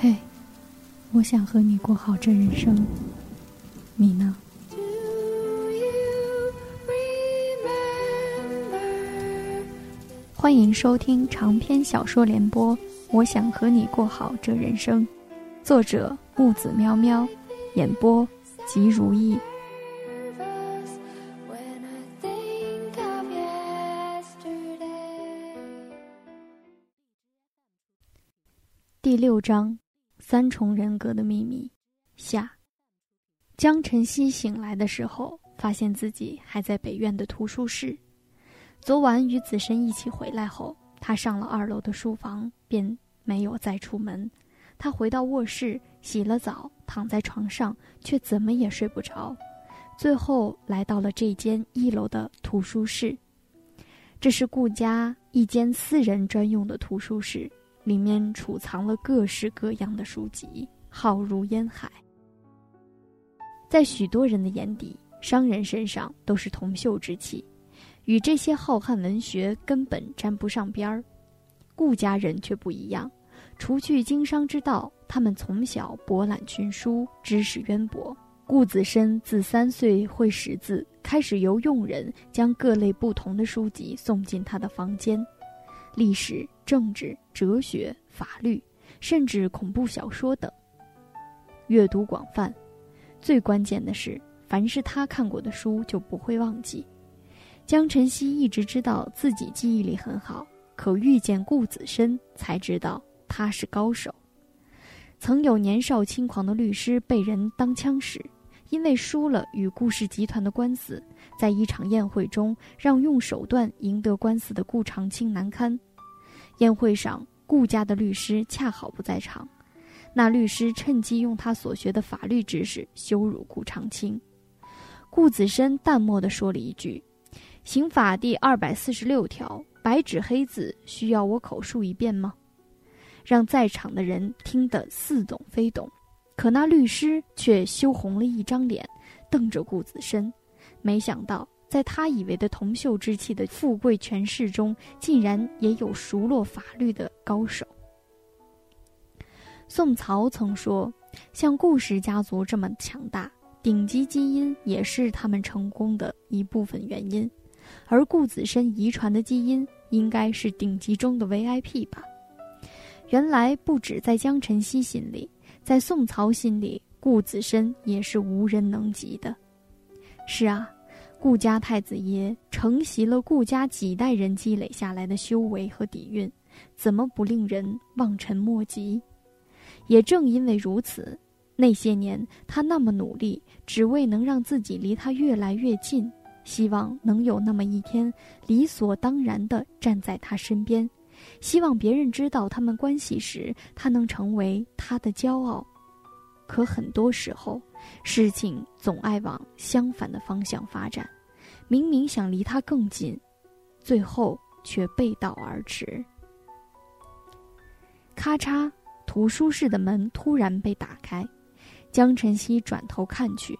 嘿，我想和你过好这人生，你呢？欢迎收听长篇小说联播《我想和你过好这人生》，作者木子喵喵，演播吉如意。第六章，三重人格的秘密。下，江晨曦醒来的时候，发现自己还在北院的图书室。昨晚与子申一起回来后，他上了二楼的书房，便没有再出门。他回到卧室，洗了澡，躺在床上，却怎么也睡不着。最后来到了这间一楼的图书室，这是顾家一间私人专用的图书室。里面储藏了各式各样的书籍，浩如烟海。在许多人的眼底，商人身上都是铜锈之气，与这些浩瀚文学根本沾不上边儿。顾家人却不一样，除去经商之道，他们从小博览群书，知识渊博。顾子深自三岁会识字，开始由佣人将各类不同的书籍送进他的房间。历史、政治、哲学、法律，甚至恐怖小说等，阅读广泛。最关键的是，凡是他看过的书，就不会忘记。江晨曦一直知道自己记忆力很好，可遇见顾子深，才知道他是高手。曾有年少轻狂的律师被人当枪使，因为输了与顾氏集团的官司。在一场宴会中，让用手段赢得官司的顾长青难堪。宴会上，顾家的律师恰好不在场，那律师趁机用他所学的法律知识羞辱顾长青。顾子深淡漠地说了一句：“刑法第二百四十六条，白纸黑字，需要我口述一遍吗？”让在场的人听得似懂非懂，可那律师却羞红了一张脸，瞪着顾子深。没想到，在他以为的铜锈之气的富贵权势中，竟然也有熟络法律的高手。宋曹曾说：“像顾氏家族这么强大，顶级基因也是他们成功的一部分原因。而顾子深遗传的基因，应该是顶级中的 VIP 吧？”原来，不止在江晨曦心里，在宋曹心里，顾子深也是无人能及的。是啊。顾家太子爷承袭了顾家几代人积累下来的修为和底蕴，怎么不令人望尘莫及？也正因为如此，那些年他那么努力，只为能让自己离他越来越近，希望能有那么一天理所当然地站在他身边，希望别人知道他们关系时，他能成为他的骄傲。可很多时候，事情总爱往相反的方向发展。明明想离他更近，最后却背道而驰。咔嚓，图书室的门突然被打开，江晨曦转头看去，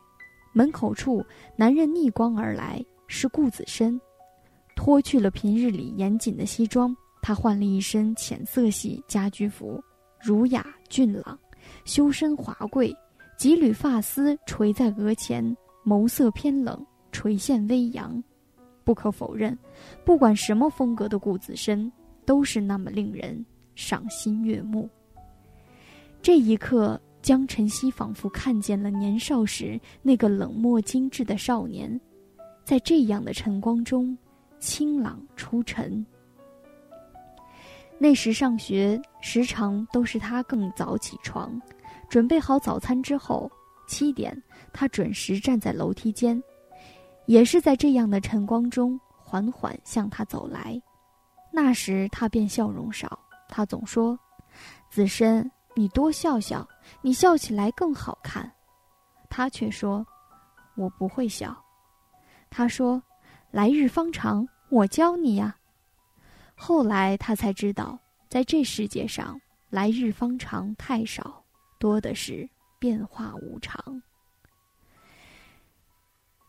门口处男人逆光而来，是顾子深。脱去了平日里严谨的西装，他换了一身浅色系家居服，儒雅俊朗，修身华贵，几缕发丝垂在额前，眸色偏冷。垂线微扬，不可否认，不管什么风格的顾子深，都是那么令人赏心悦目。这一刻，江晨曦仿佛看见了年少时那个冷漠精致的少年，在这样的晨光中，清朗出尘。那时上学时常都是他更早起床，准备好早餐之后，七点他准时站在楼梯间。也是在这样的晨光中，缓缓向他走来。那时他便笑容少，他总说：“子申，你多笑笑，你笑起来更好看。”他却说：“我不会笑。”他说：“来日方长，我教你呀。”后来他才知道，在这世界上，来日方长太少，多的是变化无常。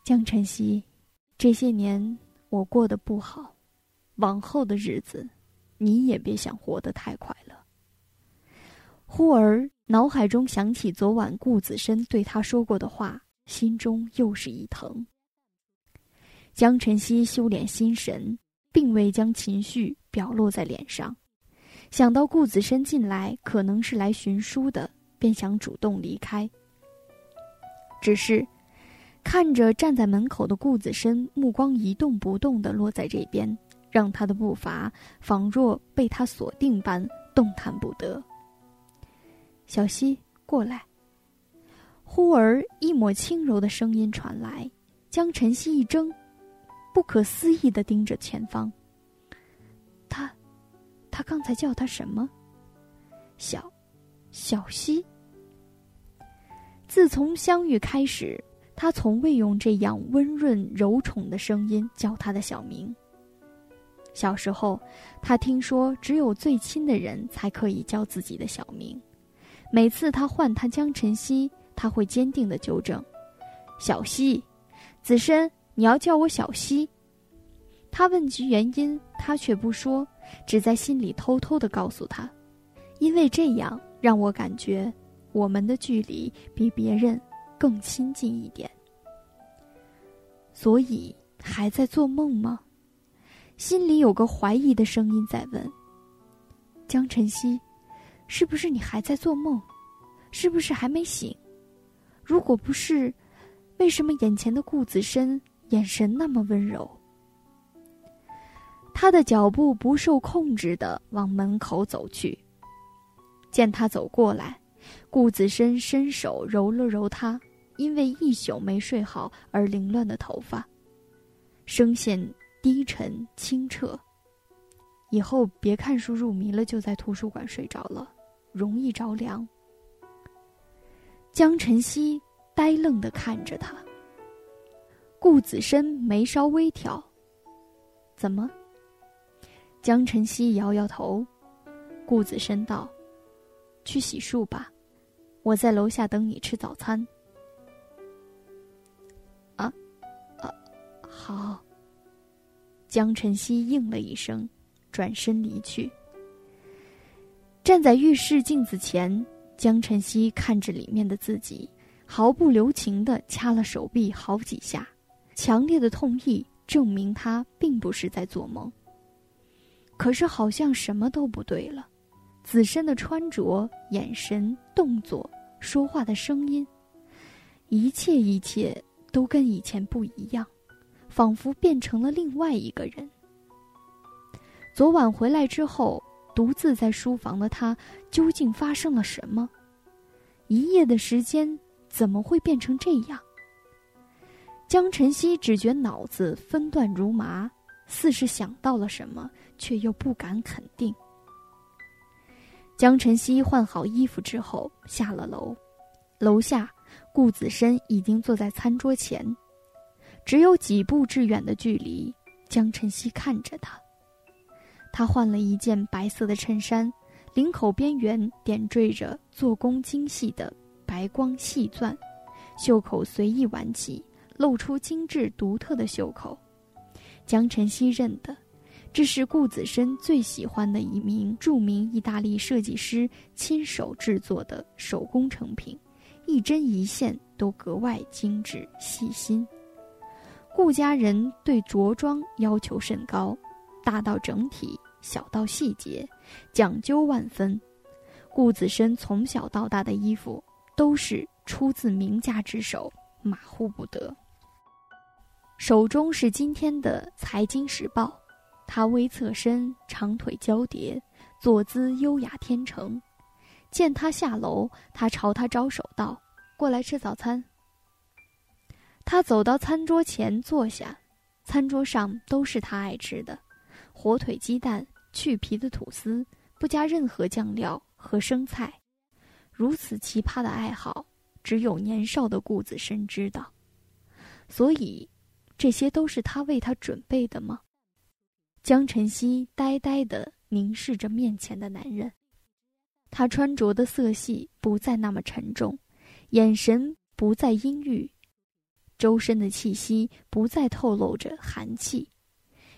江晨曦，这些年我过得不好，往后的日子，你也别想活得太快了。忽而脑海中想起昨晚顾子深对他说过的话，心中又是一疼。江晨曦修炼心神，并未将情绪表露在脸上。想到顾子深进来可能是来寻书的，便想主动离开。只是看着站在门口的顾子深，目光一动不动地落在这边，让他的步伐仿若被他锁定般动弹不得。小溪，过来。忽而一抹轻柔的声音传来，将晨曦一怔，不可思议地盯着前方。他。他刚才叫他什么？小，小溪。自从相遇开始，他从未用这样温润柔宠的声音叫他的小名。小时候，他听说只有最亲的人才可以叫自己的小名。每次他唤他江晨曦，他会坚定的纠正：“小溪，子申，你要叫我小溪。”他问及原因，他却不说。只在心里偷偷的告诉他，因为这样让我感觉我们的距离比别人更亲近一点。所以还在做梦吗？心里有个怀疑的声音在问：江晨曦，是不是你还在做梦？是不是还没醒？如果不是，为什么眼前的顾子深眼神那么温柔？他的脚步不受控制的往门口走去。见他走过来，顾子深伸手揉了揉他因为一宿没睡好而凌乱的头发，声线低沉清澈。以后别看书入迷了就在图书馆睡着了，容易着凉。江晨曦呆愣的看着他。顾子深眉梢微挑，怎么？江晨曦摇摇头，顾子深道：“去洗漱吧，我在楼下等你吃早餐。”啊，啊，好。江晨曦应了一声，转身离去。站在浴室镜子前，江晨曦看着里面的自己，毫不留情的掐了手臂好几下，强烈的痛意证明他并不是在做梦。可是好像什么都不对了，子申的穿着、眼神、动作、说话的声音，一切一切都跟以前不一样，仿佛变成了另外一个人。昨晚回来之后，独自在书房的他，究竟发生了什么？一夜的时间怎么会变成这样？江晨曦只觉脑子分段如麻。似是想到了什么，却又不敢肯定。江晨曦换好衣服之后下了楼，楼下顾子深已经坐在餐桌前，只有几步之远的距离。江晨曦看着他，他换了一件白色的衬衫，领口边缘点缀着做工精细的白光细钻，袖口随意挽起，露出精致独特的袖口。江晨曦认得，这是顾子深最喜欢的一名著名意大利设计师亲手制作的手工成品，一针一线都格外精致细心。顾家人对着装要求甚高，大到整体，小到细节，讲究万分。顾子深从小到大的衣服都是出自名家之手，马虎不得。手中是今天的《财经时报》，他微侧身，长腿交叠，坐姿优雅天成。见他下楼，他朝他招手道：“过来吃早餐。”他走到餐桌前坐下，餐桌上都是他爱吃的：火腿鸡蛋、去皮的吐司，不加任何酱料和生菜。如此奇葩的爱好，只有年少的顾子深知道，所以。这些都是他为他准备的吗？江晨曦呆呆地凝视着面前的男人，他穿着的色系不再那么沉重，眼神不再阴郁，周身的气息不再透露着寒气，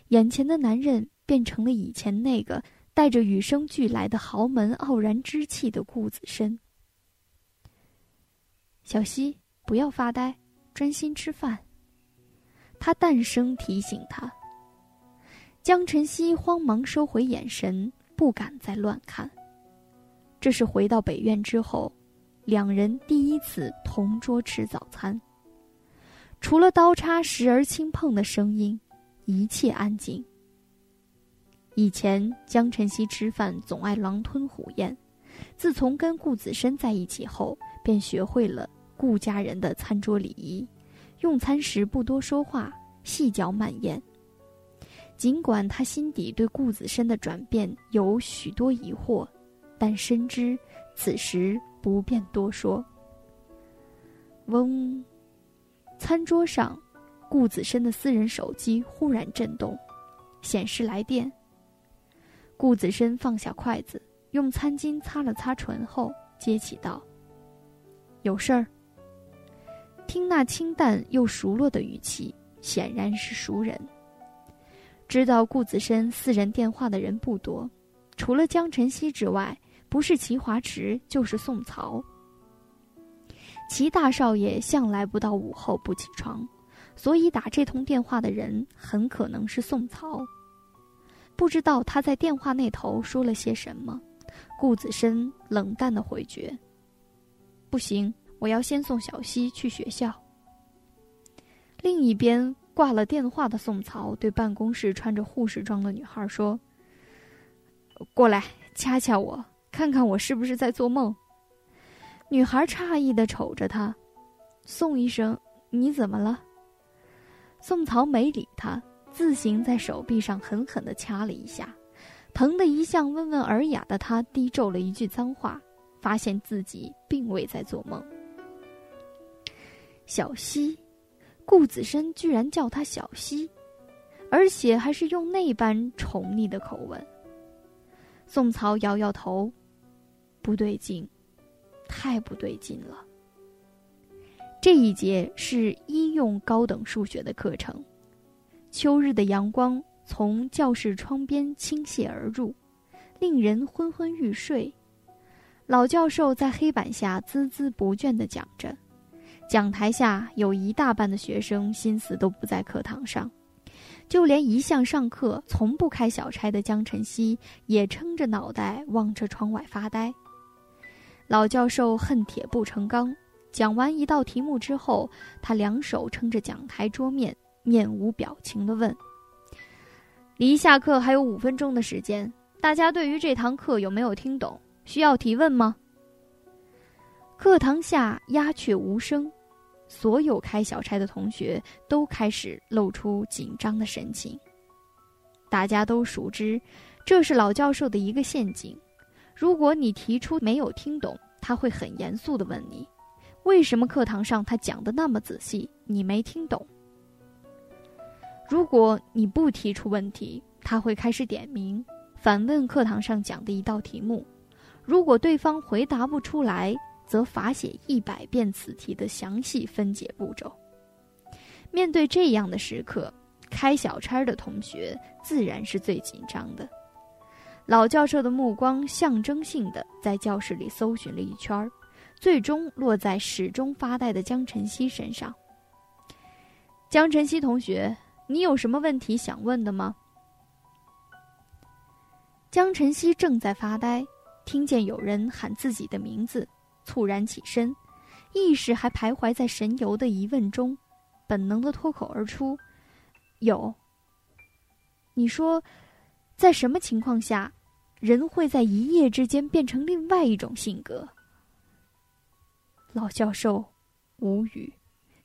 眼前的男人变成了以前那个带着与生俱来的豪门傲然之气的顾子深。小溪，不要发呆，专心吃饭。他淡声提醒他。江晨曦慌忙收回眼神，不敢再乱看。这是回到北院之后，两人第一次同桌吃早餐。除了刀叉时而轻碰的声音，一切安静。以前江晨曦吃饭总爱狼吞虎咽，自从跟顾子深在一起后，便学会了顾家人的餐桌礼仪，用餐时不多说话，细嚼慢咽。尽管他心底对顾子深的转变有许多疑惑，但深知此时不便多说。嗡，餐桌上，顾子深的私人手机忽然震动，显示来电。顾子深放下筷子，用餐巾擦了擦唇后接起道：“有事儿。”听那清淡又熟络的语气，显然是熟人。知道顾子深私人电话的人不多，除了江晨曦之外，不是齐华池就是宋曹。齐大少爷向来不到午后不起床，所以打这通电话的人很可能是宋曹。不知道他在电话那头说了些什么，顾子深冷淡的回绝：“不行，我要先送小溪去学校。”另一边。挂了电话的宋曹对办公室穿着护士装的女孩说：“过来掐掐我，看看我是不是在做梦。”女孩诧异的瞅着他，宋医生，你怎么了？宋曹没理他，自行在手臂上狠狠的掐了一下，疼得一向温文尔雅的他低咒了一句脏话，发现自己并未在做梦。小溪。顾子深居然叫他小溪，而且还是用那般宠溺的口吻。宋曹摇摇头，不对劲，太不对劲了。这一节是医用高等数学的课程。秋日的阳光从教室窗边倾泻而入，令人昏昏欲睡。老教授在黑板下孜孜不倦地讲着。讲台下有一大半的学生心思都不在课堂上，就连一向上课从不开小差的江晨曦也撑着脑袋望着窗外发呆。老教授恨铁不成钢，讲完一道题目之后，他两手撑着讲台桌面，面无表情地问：“离下课还有五分钟的时间，大家对于这堂课有没有听懂？需要提问吗？”课堂下鸦雀无声。所有开小差的同学都开始露出紧张的神情。大家都熟知，这是老教授的一个陷阱。如果你提出没有听懂，他会很严肃地问你：“为什么课堂上他讲的那么仔细，你没听懂？”如果你不提出问题，他会开始点名，反问课堂上讲的一道题目。如果对方回答不出来，则罚写一百遍此题的详细分解步骤。面对这样的时刻，开小差的同学自然是最紧张的。老教授的目光象征性的在教室里搜寻了一圈，最终落在始终发呆的江晨曦身上。江晨曦同学，你有什么问题想问的吗？江晨曦正在发呆，听见有人喊自己的名字。猝然起身，意识还徘徊在神游的疑问中，本能的脱口而出：“有。”你说，在什么情况下，人会在一夜之间变成另外一种性格？老教授无语，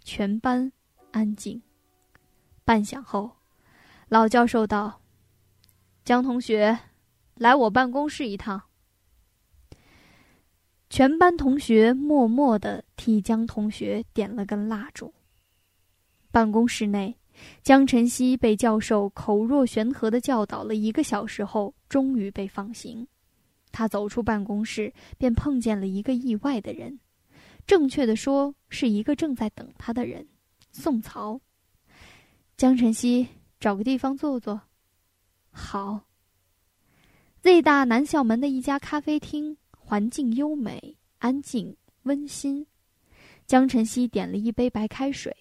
全班安静。半晌后，老教授道：“江同学，来我办公室一趟。”全班同学默默地替江同学点了根蜡烛。办公室内，江晨曦被教授口若悬河地教导了一个小时后，终于被放行。他走出办公室，便碰见了一个意外的人，正确的说，是一个正在等他的人——宋曹。江晨曦，找个地方坐坐。好。Z 大南校门的一家咖啡厅，环境优美、安静、温馨。江晨曦点了一杯白开水，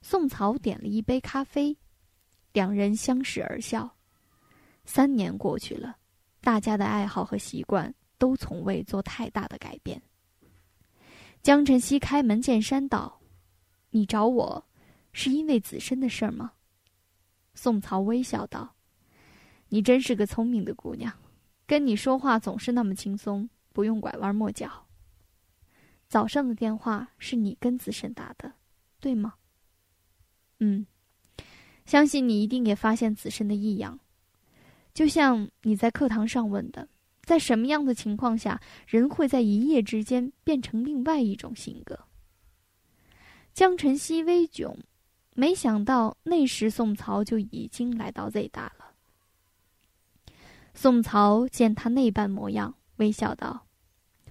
宋曹点了一杯咖啡，两人相视而笑。三年过去了，大家的爱好和习惯都从未做太大的改变。江晨曦开门见山道：“你找我，是因为子申的事儿吗？”宋曹微笑道：“你真是个聪明的姑娘。”跟你说话总是那么轻松，不用拐弯抹角。早上的电话是你跟子申打的，对吗？嗯，相信你一定也发现子申的异样，就像你在课堂上问的，在什么样的情况下，人会在一夜之间变成另外一种性格？江晨曦微窘，没想到那时宋曹就已经来到 Z 大了。宋曹见他那般模样，微笑道：“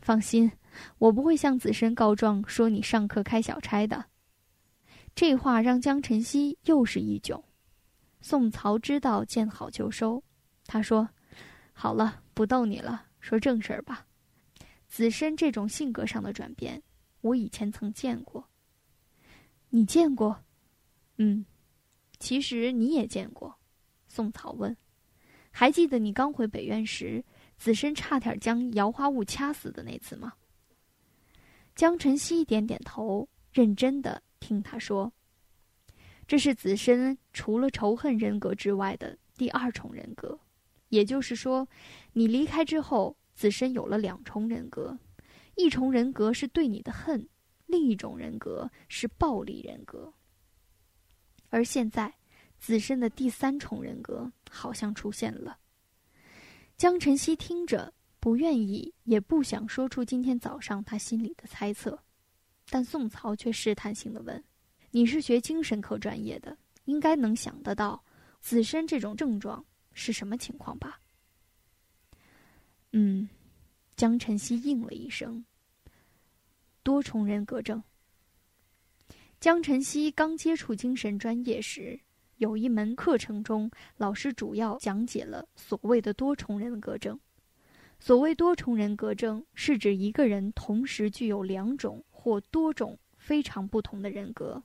放心，我不会向子申告状，说你上课开小差的。”这话让江晨曦又是一窘。宋曹知道见好就收，他说：“好了，不逗你了，说正事儿吧。子申这种性格上的转变，我以前曾见过。你见过？嗯，其实你也见过。”宋曹问。还记得你刚回北院时，子申差点将姚花雾掐死的那次吗？江晨曦点点头，认真的听他说：“这是子申除了仇恨人格之外的第二重人格，也就是说，你离开之后，子申有了两重人格，一重人格是对你的恨，另一种人格是暴力人格。而现在。”子申的第三重人格好像出现了。江晨曦听着，不愿意，也不想说出今天早上他心里的猜测，但宋曹却试探性的问：“你是学精神科专业的，应该能想得到，子申这种症状是什么情况吧？”嗯，江晨曦应了一声：“多重人格症。”江晨曦刚接触精神专业时。有一门课程中，老师主要讲解了所谓的多重人格症。所谓多重人格症，是指一个人同时具有两种或多种非常不同的人格。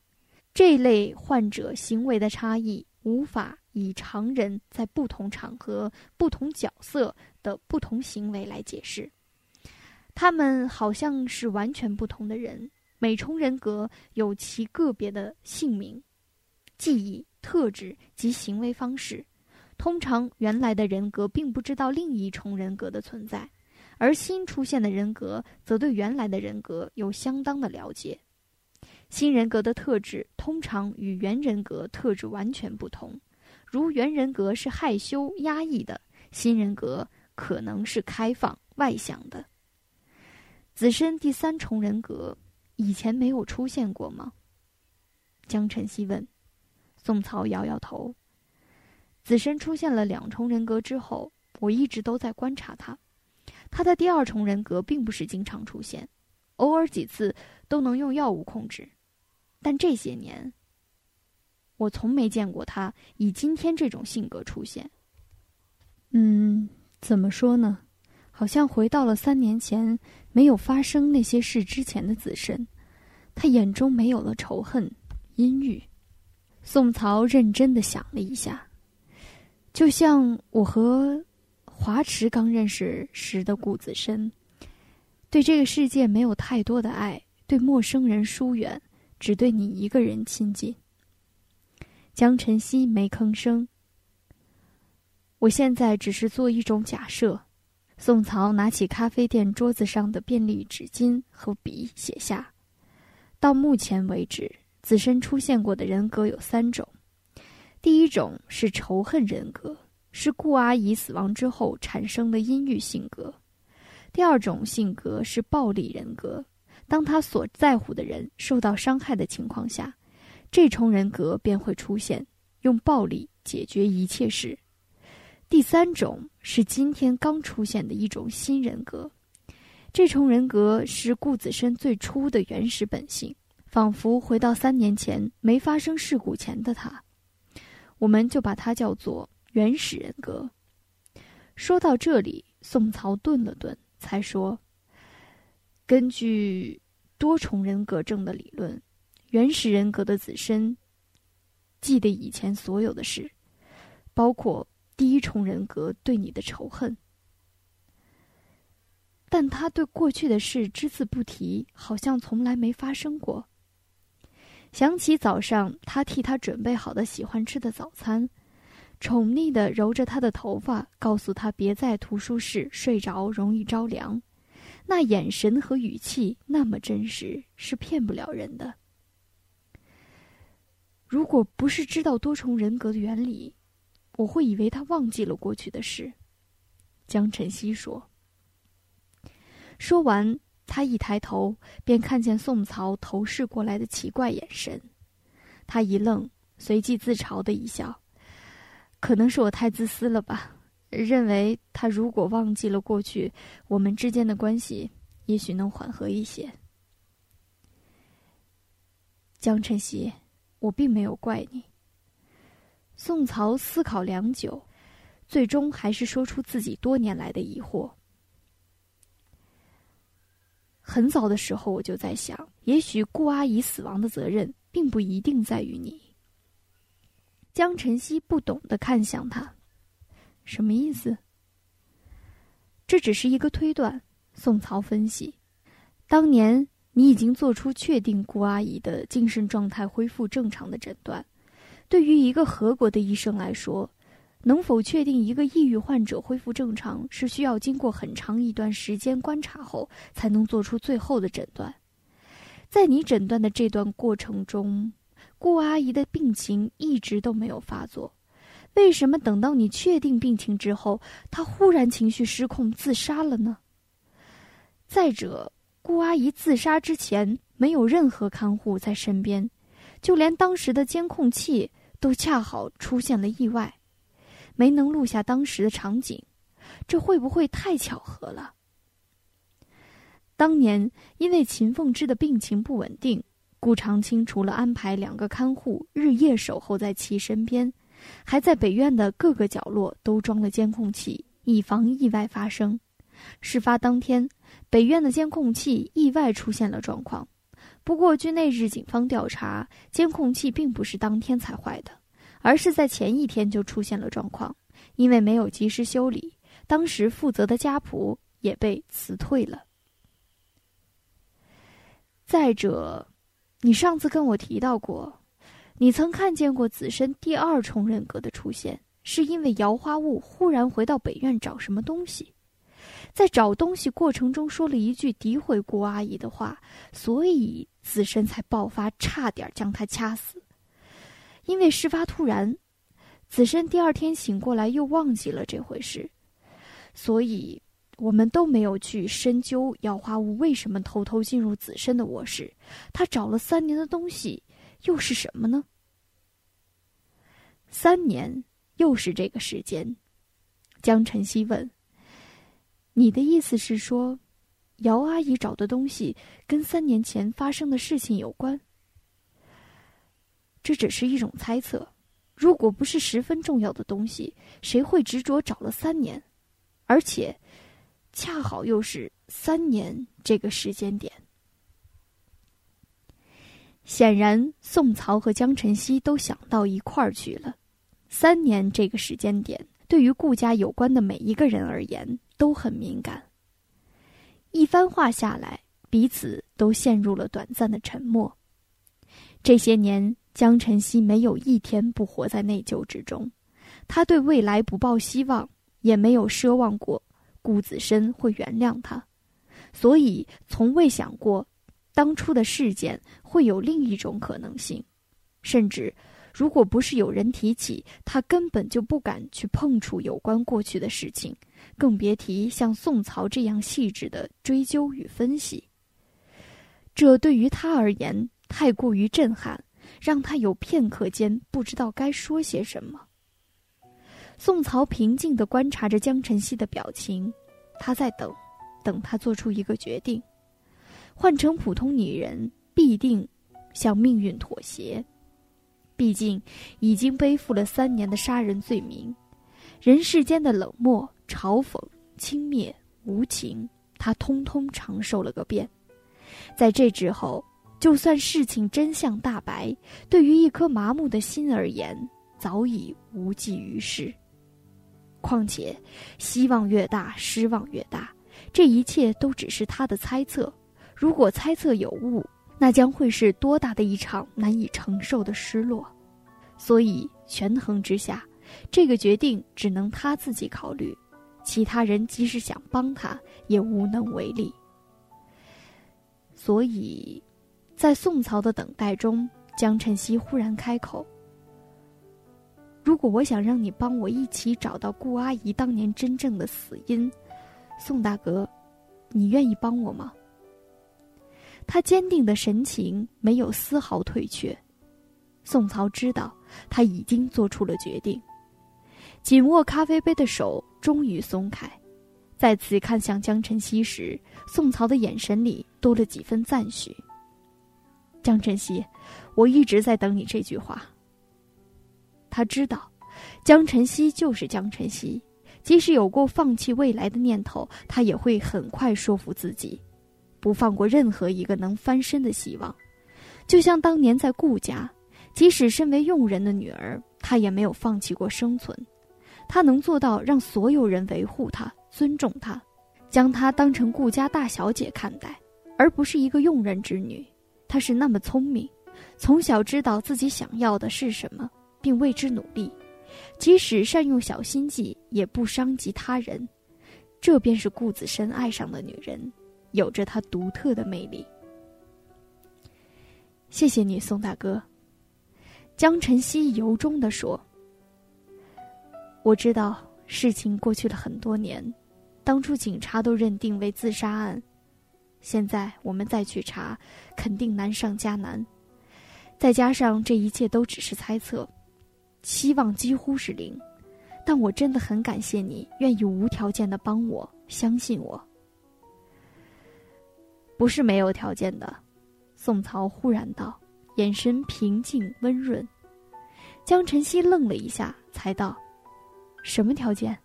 这类患者行为的差异，无法以常人在不同场合、不同角色的不同行为来解释。他们好像是完全不同的人，每重人格有其个别的姓名、记忆。特质及行为方式，通常原来的人格并不知道另一重人格的存在，而新出现的人格则对原来的人格有相当的了解。新人格的特质通常与原人格特质完全不同，如原人格是害羞压抑的，新人格可能是开放外向的。子身第三重人格以前没有出现过吗？江晨曦问。宋曹摇摇头。子申出现了两重人格之后，我一直都在观察他。他的第二重人格并不是经常出现，偶尔几次都能用药物控制，但这些年，我从没见过他以今天这种性格出现。嗯，怎么说呢？好像回到了三年前没有发生那些事之前的子申，他眼中没有了仇恨、阴郁。宋曹认真的想了一下，就像我和华池刚认识时的顾子深，对这个世界没有太多的爱，对陌生人疏远，只对你一个人亲近。江晨曦没吭声。我现在只是做一种假设。宋曹拿起咖啡店桌子上的便利纸巾和笔，写下：到目前为止。子申出现过的人格有三种，第一种是仇恨人格，是顾阿姨死亡之后产生的阴郁性格；第二种性格是暴力人格，当他所在乎的人受到伤害的情况下，这重人格便会出现，用暴力解决一切事；第三种是今天刚出现的一种新人格，这重人格是顾子申最初的原始本性。仿佛回到三年前没发生事故前的他，我们就把他叫做原始人格。说到这里，宋朝顿了顿，才说：“根据多重人格症的理论，原始人格的子身记得以前所有的事，包括第一重人格对你的仇恨。但他对过去的事只字不提，好像从来没发生过。想起早上他替他准备好的喜欢吃的早餐。”宠溺的揉着他的头发，告诉他别在图书室睡着，容易着凉。那眼神和语气那么真实，是骗不了人的。如果不是知道多重人格的原理，我会以为他忘记了过去的事。江晨曦说。说完，他一抬头，便看见宋朝投视过来的奇怪眼神。他一愣，随即自嘲的一笑。可能是我太自私了吧，认为他如果忘记了过去，我们之间的关系也许能缓和一些。江晨曦，我并没有怪你。宋朝思考良久，最终还是说出自己多年来的疑惑。很早的时候我就在想，也许顾阿姨死亡的责任并不一定在于你。江晨曦不懂的看向他，什么意思？这只是一个推断。宋曹分析，当年你已经做出确定顾阿姨的精神状态恢复正常的诊断。对于一个合格的医生来说，能否确定一个抑郁患者恢复正常，是需要经过很长一段时间观察后才能做出最后的诊断。在你诊断的这段过程中。顾阿姨的病情一直都没有发作，为什么等到你确定病情之后，她忽然情绪失控自杀了呢？再者，顾阿姨自杀之前没有任何看护在身边，就连当时的监控器都恰好出现了意外，没能录下当时的场景，这会不会太巧合了？当年因为秦凤芝的病情不稳定。顾长青除了安排两个看护日夜守候在其身边，还在北院的各个角落都装了监控器，以防意外发生。事发当天，北院的监控器意外出现了状况。不过，据那日警方调查，监控器并不是当天才坏的，而是在前一天就出现了状况。因为没有及时修理，当时负责的家仆也被辞退了。再者。你上次跟我提到过，你曾看见过子申第二重人格的出现，是因为姚花雾忽然回到北院找什么东西，在找东西过程中说了一句诋毁顾阿姨的话，所以子申才爆发，差点将她掐死。因为事发突然，子申第二天醒过来又忘记了这回事，所以。我们都没有去深究姚花屋为什么偷偷进入子申的卧室，他找了三年的东西又是什么呢？三年又是这个时间，江晨曦问：“你的意思是说，姚阿姨找的东西跟三年前发生的事情有关？这只是一种猜测。如果不是十分重要的东西，谁会执着找了三年？而且……”恰好又是三年这个时间点。显然，宋曹和江晨曦都想到一块儿去了。三年这个时间点，对于顾家有关的每一个人而言都很敏感。一番话下来，彼此都陷入了短暂的沉默。这些年，江晨曦没有一天不活在内疚之中，他对未来不抱希望，也没有奢望过。顾子深会原谅他，所以从未想过，当初的事件会有另一种可能性。甚至，如果不是有人提起，他根本就不敢去碰触有关过去的事情，更别提像宋曹这样细致的追究与分析。这对于他而言太过于震撼，让他有片刻间不知道该说些什么。宋朝平静地观察着江晨曦的表情，他在等，等他做出一个决定。换成普通女人，必定向命运妥协。毕竟，已经背负了三年的杀人罪名，人世间的冷漠、嘲讽、轻蔑、无情，他通通承受了个遍。在这之后，就算事情真相大白，对于一颗麻木的心而言，早已无济于事。况且，希望越大，失望越大。这一切都只是他的猜测。如果猜测有误，那将会是多大的一场难以承受的失落。所以，权衡之下，这个决定只能他自己考虑，其他人即使想帮他，也无能为力。所以，在宋曹的等待中，江晨曦忽然开口：“如果我想让你帮我一起找到顾阿姨当年真正的死因，宋大哥，你愿意帮我吗？”他坚定的神情没有丝毫退却。宋曹知道他已经做出了决定，紧握咖啡杯的手终于松开。再次看向江晨曦时，宋曹的眼神里多了几分赞许。江晨曦，我一直在等你这句话。他知道，江晨曦就是江晨曦，即使有过放弃未来的念头，他也会很快说服自己，不放过任何一个能翻身的希望。就像当年在顾家，即使身为佣人的女儿，她也没有放弃过生存。她能做到让所有人维护她。尊重她，将她当成顾家大小姐看待，而不是一个佣人之女。她是那么聪明，从小知道自己想要的是什么，并为之努力，即使善用小心计，也不伤及他人。这便是顾子深爱上的女人，有着她独特的魅力。谢谢你，宋大哥。江晨曦由衷地说：“我知道事情过去了很多年。”当初警察都认定为自杀案，现在我们再去查，肯定难上加难。再加上这一切都只是猜测，希望几乎是零。但我真的很感谢你愿意无条件的帮我，相信我。不是没有条件的，宋曹忽然道，眼神平静温润。江晨曦愣了一下，才道：“什么条件？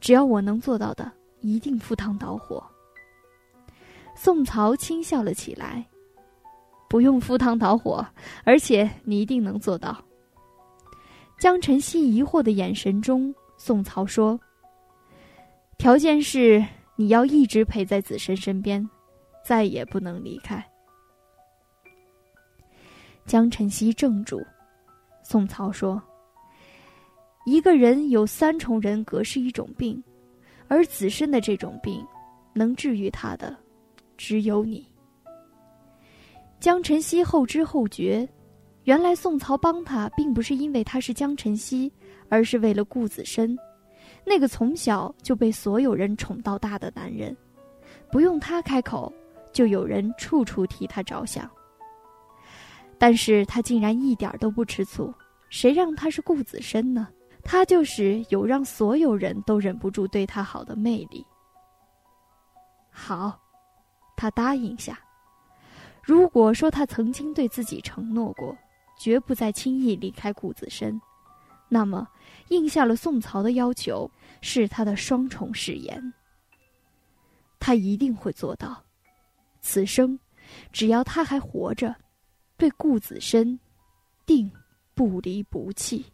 只要我能做到的。”一定赴汤蹈火。宋曹轻笑了起来，不用赴汤蹈火，而且你一定能做到。江晨曦疑惑的眼神中，宋曹说：“条件是你要一直陪在子申身边，再也不能离开。”江晨曦怔住，宋曹说：“一个人有三重人格是一种病。”而子申的这种病，能治愈他的，只有你。江晨曦后知后觉，原来宋曹帮他，并不是因为他是江晨曦，而是为了顾子申，那个从小就被所有人宠到大的男人，不用他开口，就有人处处替他着想。但是他竟然一点都不吃醋，谁让他是顾子申呢？他就是有让所有人都忍不住对他好的魅力。好，他答应下。如果说他曾经对自己承诺过，绝不再轻易离开顾子深，那么应下了宋朝的要求，是他的双重誓言。他一定会做到，此生，只要他还活着，对顾子深，定不离不弃。